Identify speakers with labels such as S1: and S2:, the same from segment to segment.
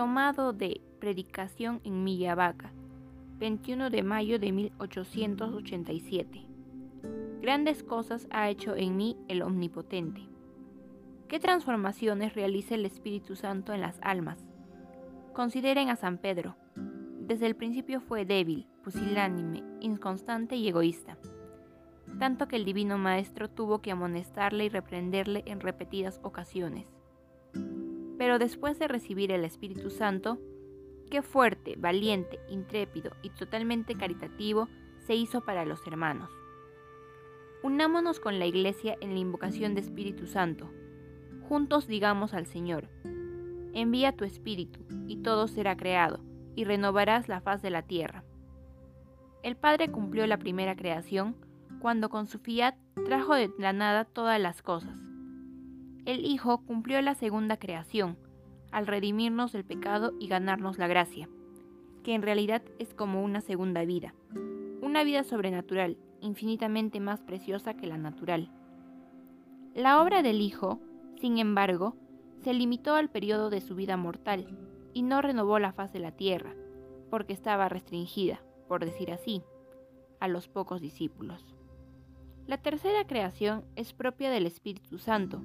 S1: Tomado de Predicación en Vaca, 21 de mayo de 1887. Grandes cosas ha hecho en mí el Omnipotente. ¿Qué transformaciones realiza el Espíritu Santo en las almas? Consideren a San Pedro. Desde el principio fue débil, pusilánime, inconstante y egoísta tanto que el Divino Maestro tuvo que amonestarle y reprenderle en repetidas ocasiones. Pero después de recibir el Espíritu Santo, qué fuerte, valiente, intrépido y totalmente caritativo se hizo para los hermanos. Unámonos con la Iglesia en la invocación de Espíritu Santo. Juntos digamos al Señor, envía tu Espíritu, y todo será creado, y renovarás la faz de la tierra. El Padre cumplió la primera creación, cuando con su fiat trajo de la nada todas las cosas. El Hijo cumplió la segunda creación, al redimirnos del pecado y ganarnos la gracia, que en realidad es como una segunda vida, una vida sobrenatural, infinitamente más preciosa que la natural. La obra del Hijo, sin embargo, se limitó al periodo de su vida mortal y no renovó la faz de la tierra, porque estaba restringida, por decir así, a los pocos discípulos. La tercera creación es propia del Espíritu Santo,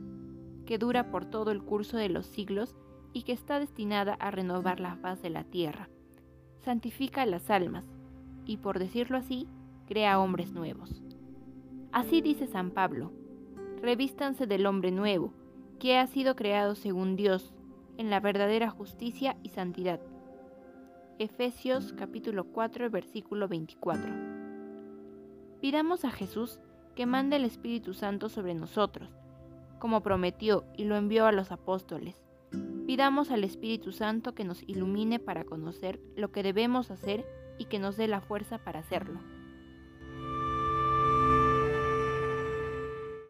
S1: que dura por todo el curso de los siglos y que está destinada a renovar la faz de la tierra. Santifica las almas y, por decirlo así, crea hombres nuevos. Así dice San Pablo, revístanse del hombre nuevo, que ha sido creado según Dios, en la verdadera justicia y santidad. Efesios capítulo 4 versículo 24. Pidamos a Jesús que mande el Espíritu Santo sobre nosotros, como prometió y lo envió a los apóstoles. Pidamos al Espíritu Santo que nos ilumine para conocer lo que debemos hacer y que nos dé la fuerza para hacerlo.